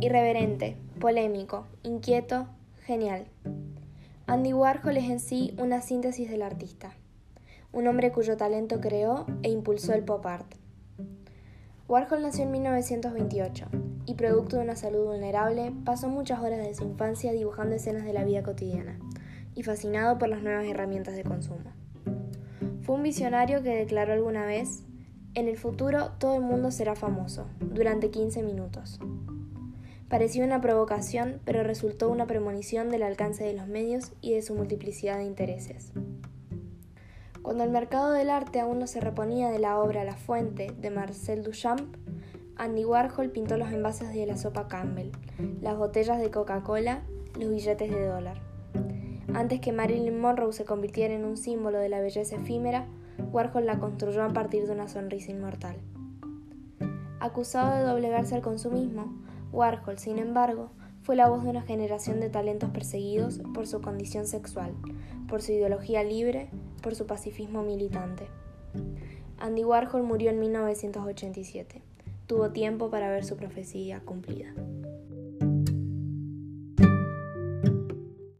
Irreverente, polémico, inquieto, genial. Andy Warhol es en sí una síntesis del artista, un hombre cuyo talento creó e impulsó el pop art. Warhol nació en 1928 y, producto de una salud vulnerable, pasó muchas horas de su infancia dibujando escenas de la vida cotidiana y fascinado por las nuevas herramientas de consumo. Fue un visionario que declaró alguna vez, en el futuro todo el mundo será famoso, durante 15 minutos. Pareció una provocación, pero resultó una premonición del alcance de los medios y de su multiplicidad de intereses. Cuando el mercado del arte aún no se reponía de la obra La Fuente de Marcel Duchamp, Andy Warhol pintó los envases de la sopa Campbell, las botellas de Coca-Cola, los billetes de dólar. Antes que Marilyn Monroe se convirtiera en un símbolo de la belleza efímera, Warhol la construyó a partir de una sonrisa inmortal. Acusado de doblegarse al consumismo, Warhol, sin embargo, fue la voz de una generación de talentos perseguidos por su condición sexual, por su ideología libre, por su pacifismo militante. Andy Warhol murió en 1987. Tuvo tiempo para ver su profecía cumplida.